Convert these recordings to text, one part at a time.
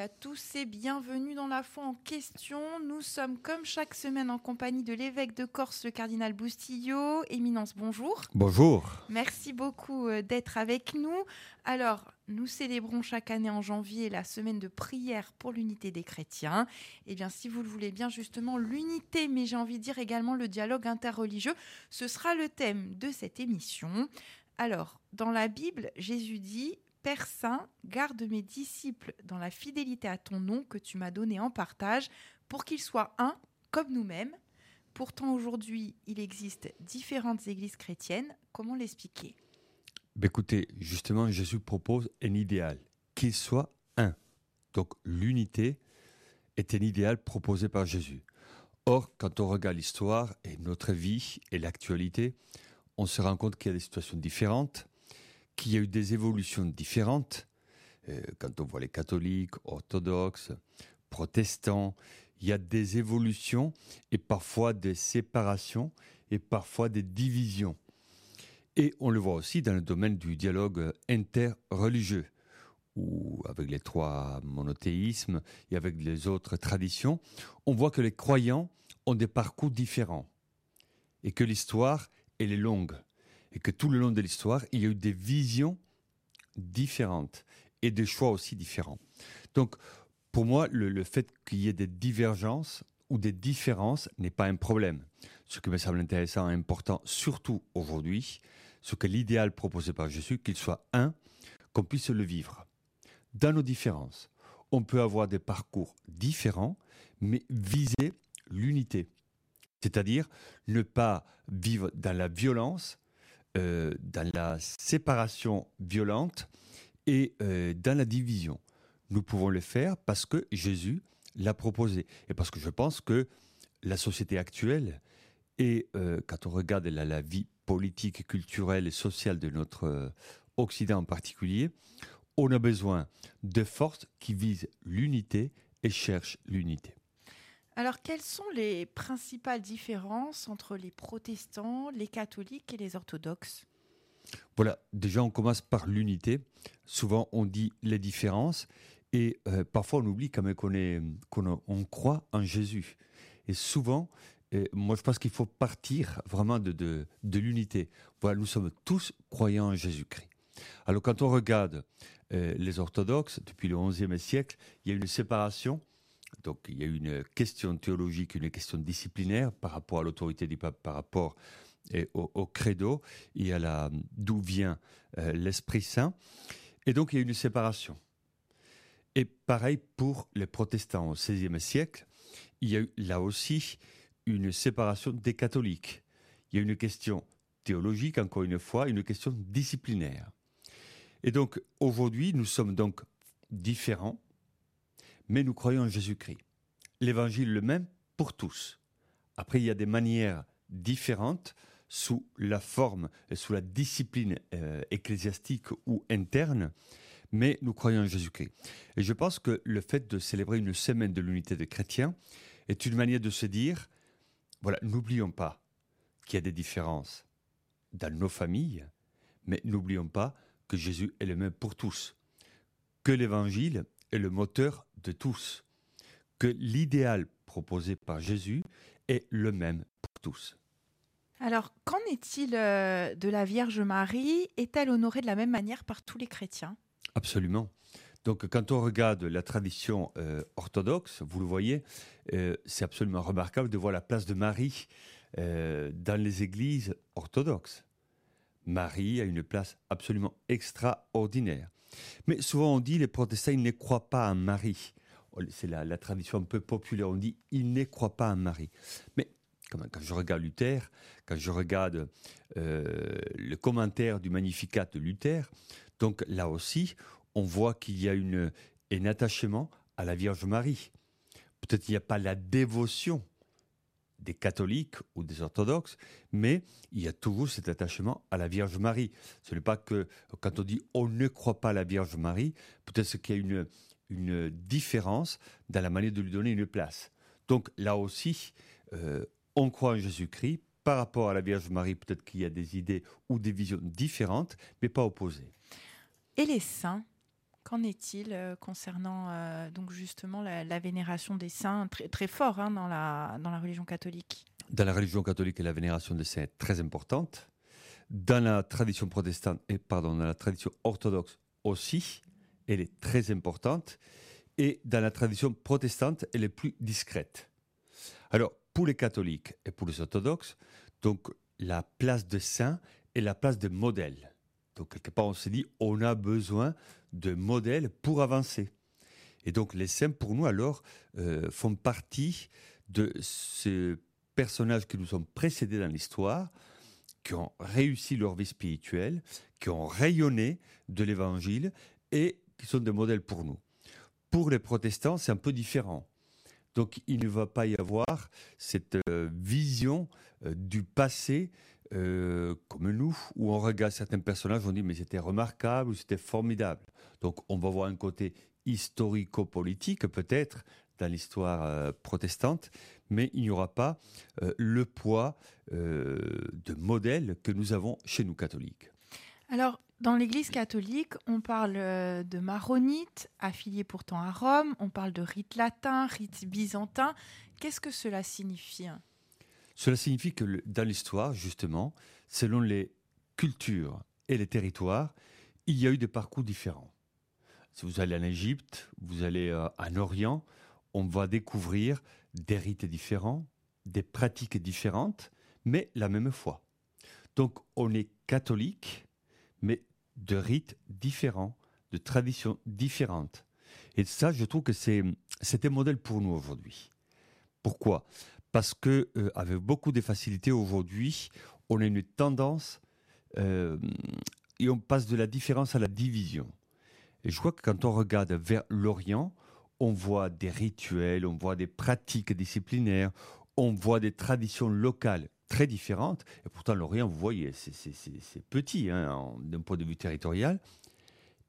à tous et bienvenue dans la foi en question. Nous sommes comme chaque semaine en compagnie de l'évêque de Corse, le cardinal Boustillot. Éminence, bonjour. Bonjour. Merci beaucoup euh, d'être avec nous. Alors, nous célébrons chaque année en janvier la semaine de prière pour l'unité des chrétiens. Eh bien, si vous le voulez bien, justement, l'unité, mais j'ai envie de dire également le dialogue interreligieux, ce sera le thème de cette émission. Alors, dans la Bible, Jésus dit Père Saint, garde mes disciples dans la fidélité à ton nom que tu m'as donné en partage, pour qu'ils soient un comme nous-mêmes. Pourtant, aujourd'hui, il existe différentes églises chrétiennes. Comment l'expliquer? Ben, Écoutez, justement, Jésus propose un idéal, qu'ils soient un. Donc l'unité est un idéal proposé par Jésus. Or, quand on regarde l'histoire et notre vie et l'actualité, on se rend compte qu'il y a des situations différentes qu'il y a eu des évolutions différentes. Euh, quand on voit les catholiques, orthodoxes, protestants, il y a des évolutions et parfois des séparations et parfois des divisions. Et on le voit aussi dans le domaine du dialogue interreligieux, où avec les trois monothéismes et avec les autres traditions, on voit que les croyants ont des parcours différents et que l'histoire, elle est longue et que tout le long de l'histoire, il y a eu des visions différentes et des choix aussi différents. Donc, pour moi, le, fait qu'il y ait des divergences ou des différences n'est pas un problème. Ce qui me semble intéressant et important, surtout aujourd'hui, c'est que l'idéal proposé par Jésus, qu'il soit un, qu'on puisse le vivre. Dans nos différences, on peut avoir des parcours différents, mais viser l'unité. C'est-à-dire ne pas vivre dans la violence, euh, dans la séparation violente et euh, dans la division. Nous pouvons le faire parce que Jésus l'a proposé et parce que je pense que la société actuelle et euh, quand on regarde la, la, vie politique, culturelle et sociale de notre Occident en particulier, on a besoin de forces qui visent l'unité et cherchent l'unité. Alors, quelles sont les principales différences entre les protestants, les catholiques et les orthodoxes? Voilà, déjà on commence par l'unité. Souvent on dit les différences et euh, parfois on oublie quand même qu'on on croit en Jésus. Et souvent, moi je pense qu'il faut partir vraiment de, de, l'unité. Voilà, nous sommes tous croyants en Jésus-Christ. Alors quand on regarde euh, les orthodoxes, depuis le XIe siècle, il y a une séparation donc il y a une question théologique, une question disciplinaire par rapport à l'autorité du pape, par rapport eh, au, credo et à la d'où vient euh, l'Esprit Saint. Et donc il y a une séparation. Et pareil pour les protestants au XVIe siècle, il y a eu là aussi une séparation des catholiques. Il y a une question théologique, encore une fois, une question disciplinaire. Et donc aujourd'hui, nous sommes donc différents mais nous croyons en Jésus-Christ. L'évangile le même pour tous. Après, il y a des manières différentes sous la forme sous la discipline euh, ecclésiastique ou interne, mais nous croyons en Jésus-Christ. Et je pense que le fait de célébrer une semaine de l'unité des chrétiens est une manière de se dire, voilà, n'oublions pas qu'il y a des différences dans nos familles, mais n'oublions pas que Jésus est le même pour tous, que l'évangile est le moteur de tous, que l'idéal proposé par Jésus est le même pour tous. Alors, qu'en est-il euh, de la Vierge Marie? Est-elle honorée de la même manière par tous les chrétiens? Absolument. Donc, quand on regarde la tradition euh, orthodoxe, vous le voyez, euh, c'est absolument remarquable de voir la place de Marie dans les églises orthodoxes. Marie a une place absolument extraordinaire. Mais souvent on dit les protestants ils ne croient pas en Marie. Oh, c'est la, tradition un peu populaire. On dit ils ne croient pas en Marie. Mais quand, je regarde Luther, quand je regarde euh, le commentaire du Magnificat de Luther, donc là aussi on voit qu'il y a une, un attachement à la Vierge Marie. Peut-être qu'il n'y a pas la dévotion des catholiques ou des orthodoxes, mais il y a toujours cet attachement à la Vierge Marie. Ce n'est pas que quand on dit on ne croit pas à la Vierge Marie, peut-être qu'il y a une, différence dans la manière de lui donner une place. Donc là aussi, euh, on croit en Jésus-Christ. Par rapport à la Vierge Marie, peut-être qu'il y a des idées ou des visions différentes, mais pas opposées. Et les saints Qu'en est-il euh, concernant euh, donc justement la, vénération des saints très, très fort hein, dans, la, dans la religion catholique? Dans la religion catholique, la vénération des saints est très importante. Dans la tradition protestante et pardon, dans la tradition orthodoxe aussi, elle est très importante. Et dans la tradition protestante, elle est plus discrète. Alors, pour les catholiques et pour les orthodoxes, donc la place de saint est la place de modèle. Donc, quelque part, on se dit, on a besoin de modèles pour avancer. Et donc, les saints, pour nous, alors, euh, font partie de ces personnages qui nous ont précédés dans l'histoire, qui ont réussi leur vie spirituelle, qui ont rayonné de l'évangile et qui sont des modèles pour nous. Pour les protestants, c'est un peu différent. Donc il ne va pas y avoir cette euh, vision euh, du passé euh, comme nous, où on regarde certains personnages, on dit mais c'était remarquable ou c'était formidable. Donc on va voir un côté historico-politique peut-être dans l'histoire protestante, mais il n'y aura pas le poids de modèle que nous avons chez nous catholiques. Alors, dans l'Église catholique, on parle euh, de maronites, affiliés pourtant à Rome, on parle de rite latin, rite byzantin. Qu'est-ce que cela signifie? Cela signifie que dans l'histoire, justement, selon les cultures et les territoires, il y a eu des parcours différents. Si vous allez en Égypte, vous allez euh, en Orient, on va découvrir des rites différents, des pratiques différentes, mais la même foi. Donc on est catholique, mais de rites différents, de traditions différentes. Et ça, je trouve que c'est un modèle pour nous aujourd'hui. Pourquoi? Parce que euh, avec beaucoup de facilité aujourd'hui, on a une tendance euh, et on passe de la différence à la division. Et je crois que quand on regarde vers l'Orient, on voit des rituels, on voit des pratiques disciplinaires, on voit des traditions locales très différentes. Et pourtant, l'Orient, vous voyez, c'est petit hein, d'un point de vue territorial.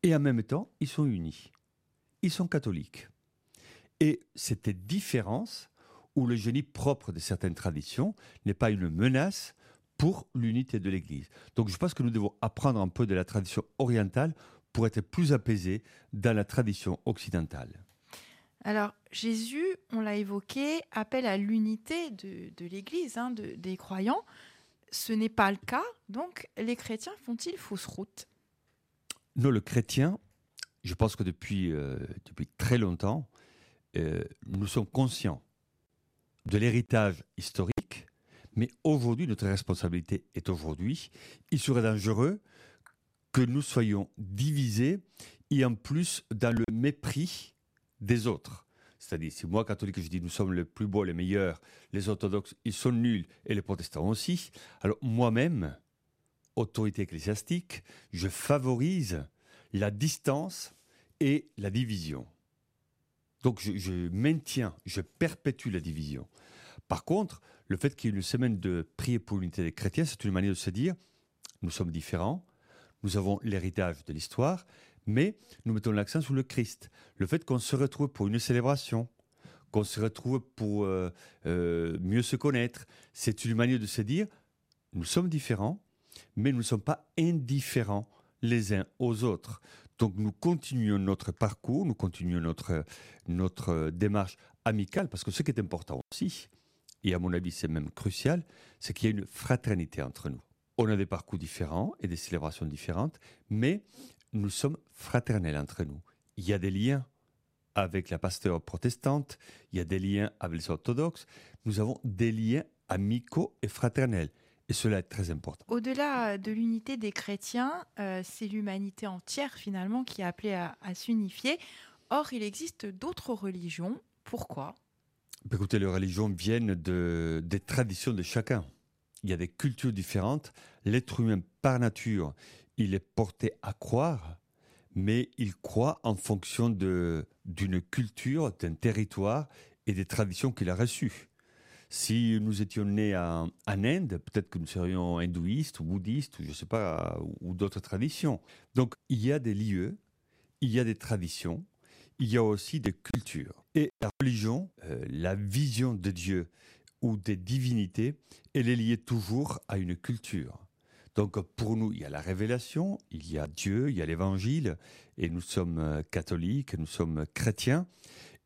Et en même temps, ils sont unis. Ils sont catholiques. Et cette différence, où le génie propre de certaines traditions n'est pas une menace pour l'unité de l'Église. Donc je pense que nous devons apprendre un peu de la tradition orientale pour être plus apaisés dans la tradition occidentale. Alors, Jésus, on l'a évoqué, appelle à l'unité de, l'Église, hein, des croyants. Ce n'est pas le cas, donc les chrétiens font-ils fausse route? Non, le chrétien, je pense que depuis, euh, depuis très longtemps, euh, nous sommes conscients de l'héritage historique, mais aujourd'hui, notre responsabilité est aujourd'hui. Il serait dangereux que nous soyons divisés et en plus dans le mépris des autres. C'est-à-dire, si moi, catholique, je dis nous sommes les plus beaux, les meilleurs, les orthodoxes, ils sont nuls, et les protestants aussi, alors moi-même, autorité ecclésiastique, je favorise la distance et la division. Donc je, maintiens, je perpétue la division. Par contre, le fait qu'il y ait une semaine de prier pour l'unité des chrétiens, c'est une manière de se dire, nous sommes différents, nous avons l'héritage de l'histoire, mais nous mettons l'accent sur le Christ. Le fait qu'on se retrouve pour une célébration, qu'on se retrouve pour euh, euh, mieux se connaître, c'est une manière de se dire, nous sommes différents, mais nous ne sommes pas indifférents les uns aux autres. Donc nous continuons notre parcours, nous continuons notre, notre démarche amicale, parce que ce qui est important aussi, et à mon avis c'est même crucial, c'est qu'il y a une fraternité entre nous. On a des parcours différents et des célébrations différentes, mais nous sommes fraternels entre nous. Il y a des liens avec la pasteur protestante, il y a des liens avec les orthodoxes, nous avons des liens amicaux et fraternels. Et cela est très important. Au-delà de l'unité des chrétiens, euh, c'est l'humanité entière finalement qui est appelée à, s'unifier. Or, il existe d'autres religions. Pourquoi? Ben, Écoutez, les religions viennent de, des traditions de chacun. Il y a des cultures différentes. L'être humain, par nature, il est porté à croire, mais il croit en fonction d'une culture, d'un territoire et des traditions qu'il a reçues. Si nous étions nés en, Inde, peut-être que nous serions hindouistes ou bouddhistes ou je sais pas, ou d'autres traditions. Donc il y a des lieux, il y a des traditions, il y a aussi des cultures. Et la religion, euh, la vision de Dieu ou des divinités, elle est liée toujours à une culture. Donc pour nous, il y a la révélation, il y a Dieu, il y a l'évangile, et nous sommes euh, catholiques, nous sommes chrétiens.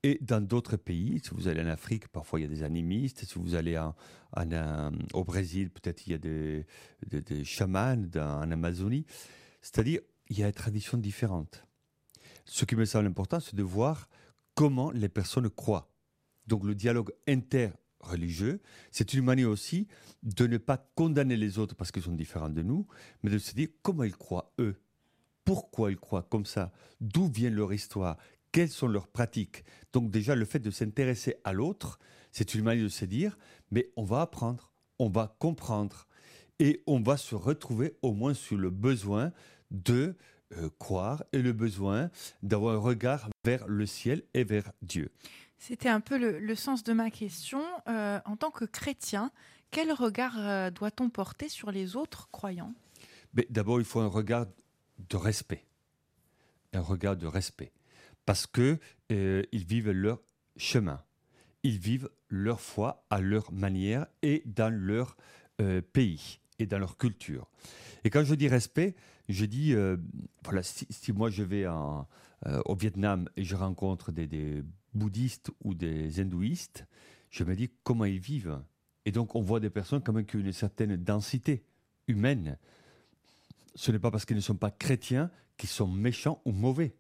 Et dans d'autres pays, si vous allez en Afrique, parfois il y a des animistes. Si vous allez en, au Brésil, peut-être il y a des, chamans en Amazonie. C'est-à-dire, il y a des traditions différentes. Ce qui me semble important, c'est de voir comment les personnes croient. Donc le dialogue interreligieux, c'est une manière aussi de ne pas condamner les autres parce qu'ils sont différents de nous, mais de se dire comment ils croient eux. Pourquoi ils croient comme ça? D'où vient leur histoire? Quelles sont leurs pratiques? Donc déjà, le fait de s'intéresser à l'autre, c'est une manière de se dire, mais on va apprendre, on va comprendre, et on va se retrouver au moins sur le besoin de euh, croire et le besoin d'avoir un regard vers le ciel et vers Dieu. C'était un peu le, sens de ma question. Euh, en tant que chrétien, quel regard euh, doit-on porter sur les autres croyants? D'abord, il faut un regard de respect. Un regard de respect parce que euh, ils vivent leur chemin. Ils vivent leur foi à leur manière et dans leur euh, pays et dans leur culture. Et quand je dis respect, je dis, euh, voilà, si, moi je vais au Vietnam et je rencontre des, bouddhistes ou des hindouistes, je me dis comment ils vivent. Et donc on voit des personnes quand même qui ont une certaine densité humaine. Ce n'est pas parce qu'ils ne sont pas chrétiens qu'ils sont méchants ou mauvais.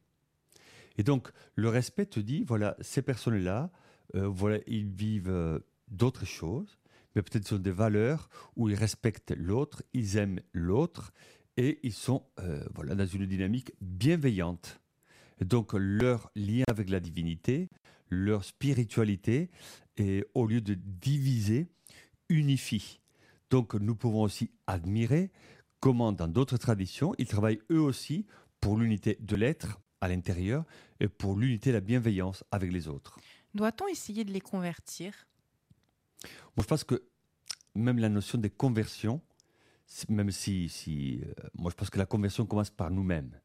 Et donc, le respect te dit, voilà, ces personnes-là, euh, voilà, ils vivent euh, d'autres choses, mais peut-être sont des valeurs où ils respectent l'autre, ils aiment l'autre, et ils sont euh, voilà, dans une dynamique bienveillante. Donc, leur lien avec la divinité, leur spiritualité, et au lieu de diviser, unifie. Donc, nous pouvons aussi admirer comment, dans d'autres traditions, ils travaillent eux aussi pour l'unité de l'être à l'intérieur et pour l'unité et la bienveillance avec les autres. Doit-on essayer de les convertir? Moi, je pense que même la notion de conversion, même si, si euh, moi, je pense que la conversion commence par nous-mêmes.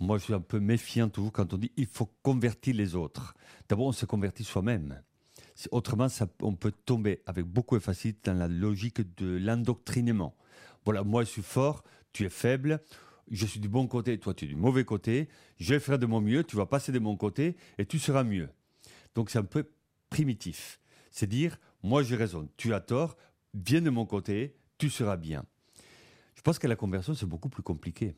Moi, je suis un peu méfiant toujours quand on dit il faut convertir les autres. D'abord, on se convertit soi-même. Autrement, ça, on peut tomber avec beaucoup de facilité dans la logique de l'endoctrinement. Voilà, moi je suis fort, tu es faible, je suis du bon côté, toi tu es du mauvais côté, je vais faire de mon mieux, tu vas passer de mon côté et tu seras mieux. Donc c'est un peu primitif. C'est dire, moi j'ai raison, tu as tort, viens de mon côté, tu seras bien. Je pense que la conversion c'est beaucoup plus compliqué.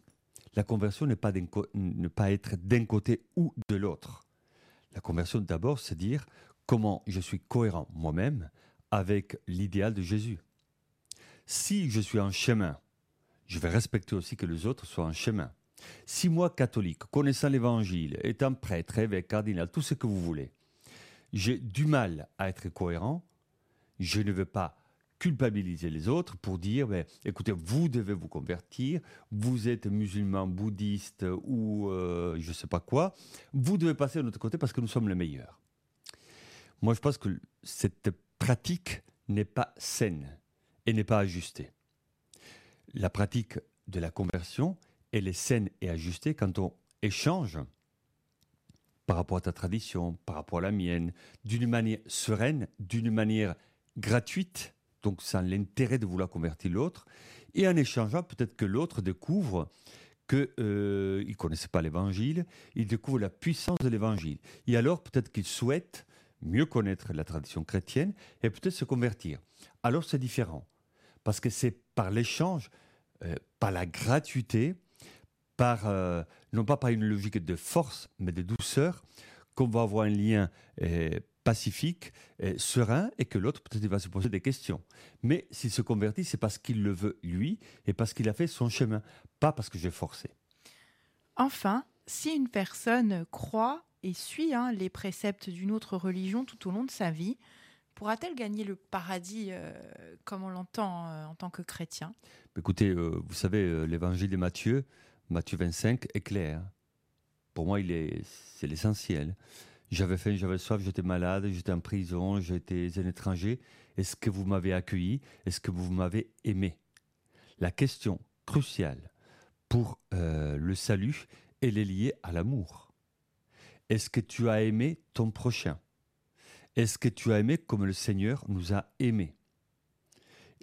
La conversion n'est pas, ne pas être d'un côté ou de l'autre. La conversion d'abord c'est dire comment je suis cohérent moi-même avec l'idéal de Jésus. Si je suis en chemin je vais respecter aussi que les autres soient en chemin. Si moi, catholique, connaissant l'évangile, étant prêtre, évêque, cardinal, tout ce que vous voulez, j'ai du mal à être cohérent, je ne veux pas culpabiliser les autres pour dire, ben, écoutez, vous devez vous convertir, vous êtes musulman, bouddhiste ou euh, je ne sais pas quoi, vous devez passer de notre côté parce que nous sommes les meilleurs. Moi, je pense que cette pratique n'est pas saine et n'est pas ajustée la pratique de la conversion, elle est saine et ajustée quand on échange par rapport à ta tradition, par rapport à la mienne, d'une manière sereine, d'une manière gratuite, donc sans l'intérêt de vouloir convertir l'autre, et en échangeant, peut-être que l'autre découvre qu'il euh, ne connaissait pas l'évangile, il découvre la puissance de l'évangile. Et alors, peut-être qu'il souhaite mieux connaître la tradition chrétienne et peut-être se convertir. Alors, c'est différent. Parce que c'est par l'échange, euh, par la gratuité, par, euh, non pas par une logique de force, mais de douceur, qu'on va avoir un lien euh, pacifique, serein, et que l'autre peut-être va se poser des questions. Mais s'il se convertit, c'est parce qu'il le veut lui, et parce qu'il a fait son chemin, pas parce que j'ai forcé. Enfin, si une personne croit et suit hein, les préceptes d'une autre religion tout au long de sa vie, Pourra-t-elle gagner le paradis euh, comme on l'entend euh, en tant que chrétien? Écoutez, euh, vous savez, l'évangile de Matthieu, Matthieu 25, est clair. Pour moi, c'est l'essentiel. J'avais faim, j'avais soif, j'étais malade, j'étais en prison, j'étais un étranger. Est-ce que vous m'avez accueilli? Est-ce que vous m'avez aimé? La question cruciale pour le salut, elle est liée à l'amour. Est-ce que tu as aimé ton prochain? Est-ce que tu as aimé comme le Seigneur nous a aimés?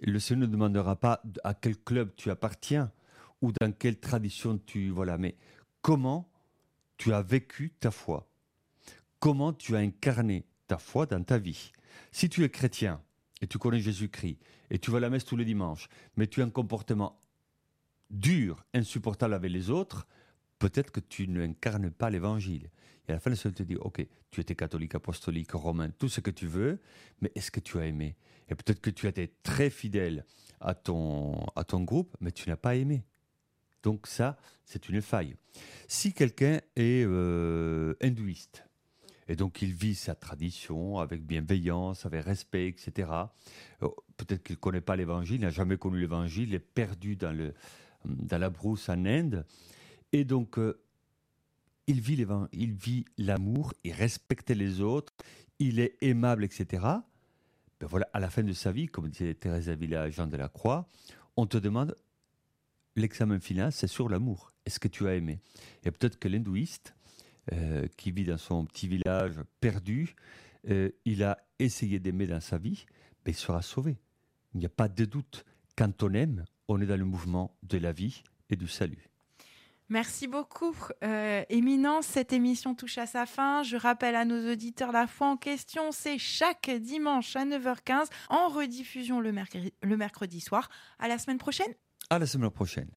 Le Seigneur ne demandera pas à quel club tu appartiens ou dans quelle tradition tu... Voilà, mais comment tu as vécu ta foi? Comment tu as incarné ta foi dans ta vie? Si tu es chrétien et tu connais Jésus-Christ et tu vas à la messe tous les dimanches, mais tu as un comportement dur, insupportable avec les autres, peut-être que tu n'incarnes pas l'évangile. Et à la fin, le Seigneur te dit, ok, tu étais catholique, apostolique, romain, tout ce que tu veux, mais est-ce que tu as aimé? Et peut-être que tu as été très fidèle à ton, à ton groupe, mais tu n'as pas aimé. Donc ça, c'est une faille. Si quelqu'un est euh, hindouiste, et donc il vit sa tradition avec bienveillance, avec respect, etc., euh, peut-être qu'il ne connaît pas l'évangile, n'a jamais connu l'évangile, il est perdu dans, le, dans la brousse en Inde, et donc euh, il vit il vit l'amour, il respecte les autres, il est aimable, etc. Ben voilà, à la fin de sa vie, comme disait Thérèse Avila, Jean de la Croix, on te demande l'examen final, c'est sur l'amour. Est-ce que tu as aimé? Et peut-être que l'hindouiste, euh, qui vit dans son petit village perdu, euh, il a essayé d'aimer dans sa vie, mais il sera sauvé. Il n'y a pas de doute. Quand on aime, on est dans le mouvement de la vie et du salut. Merci beaucoup, euh, Éminence. Cette émission touche à sa fin. Je rappelle à nos auditeurs la foi en question, c'est chaque dimanche à 9h15 en rediffusion le le mercredi soir. À la semaine prochaine. À la semaine prochaine.